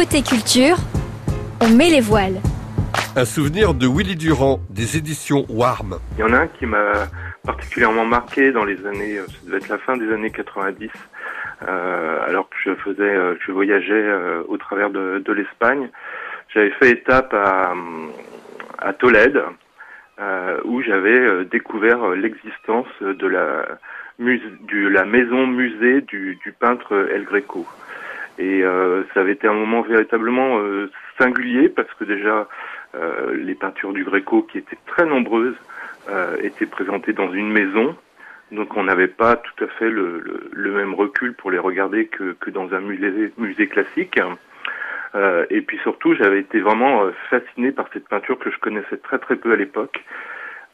Côté culture, on met les voiles. Un souvenir de Willy Durand, des éditions Warm. Il y en a un qui m'a particulièrement marqué dans les années, ça devait être la fin des années 90, euh, alors que je faisais, euh, je voyageais euh, au travers de, de l'Espagne. J'avais fait étape à, à Tolède, euh, où j'avais euh, découvert l'existence de la, muse, du, la maison musée du, du peintre El Greco. Et euh, ça avait été un moment véritablement euh, singulier parce que déjà euh, les peintures du Greco, qui étaient très nombreuses, étaient présentées dans une maison. Donc on n'avait pas tout à fait le, le, le, même recul pour les regarder que, que dans un musée, musée classique. Euh, et puis surtout, j'avais été vraiment fasciné par cette peinture que je connaissais très très peu à l'époque.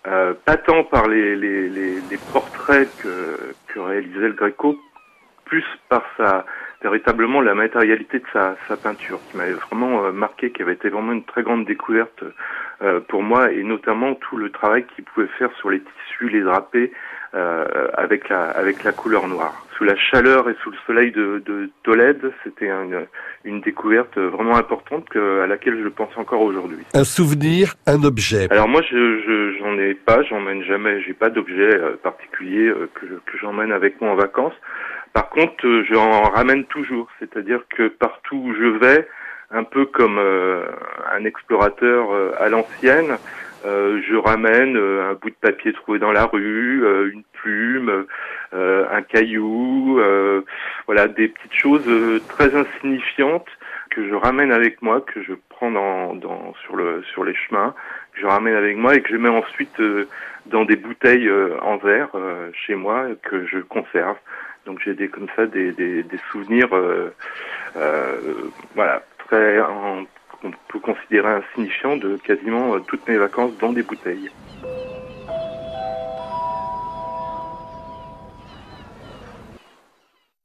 Euh, pas tant par les, les, les, les portraits que, que réalisait le Greco, plus par sa véritablement la matérialité de sa, sa peinture qui m'avait vraiment euh, marqué, qui avait été vraiment une très grande découverte euh, pour moi et notamment tout le travail qu'il pouvait faire sur les tissus, les drapés euh, avec la avec la couleur noire. Sous la chaleur et sous le soleil de, de Tolède, c'était une, une découverte vraiment importante que, à laquelle je pense encore aujourd'hui. Un souvenir, un objet. Alors moi, je j'en ai pas, j'emmène jamais, j'ai pas d'objet particulier que que j'emmène avec moi en vacances. Par contre, euh, j'en ramène toujours, c'est-à-dire que partout où je vais, un peu comme euh, un explorateur euh, à l'ancienne, je ramène un bout de papier trouvé dans la rue, une plume, un caillou, voilà des petites choses très insignifiantes que je ramène avec moi, que je sur le sur les chemins, que je ramène avec moi et que je mets ensuite dans des bouteilles en verre chez moi que je conserve. Donc j'ai des comme ça des, des, souvenirs, euh, euh, voilà, très, qu'on peut considérer insignifiants de quasiment toutes mes vacances dans des bouteilles.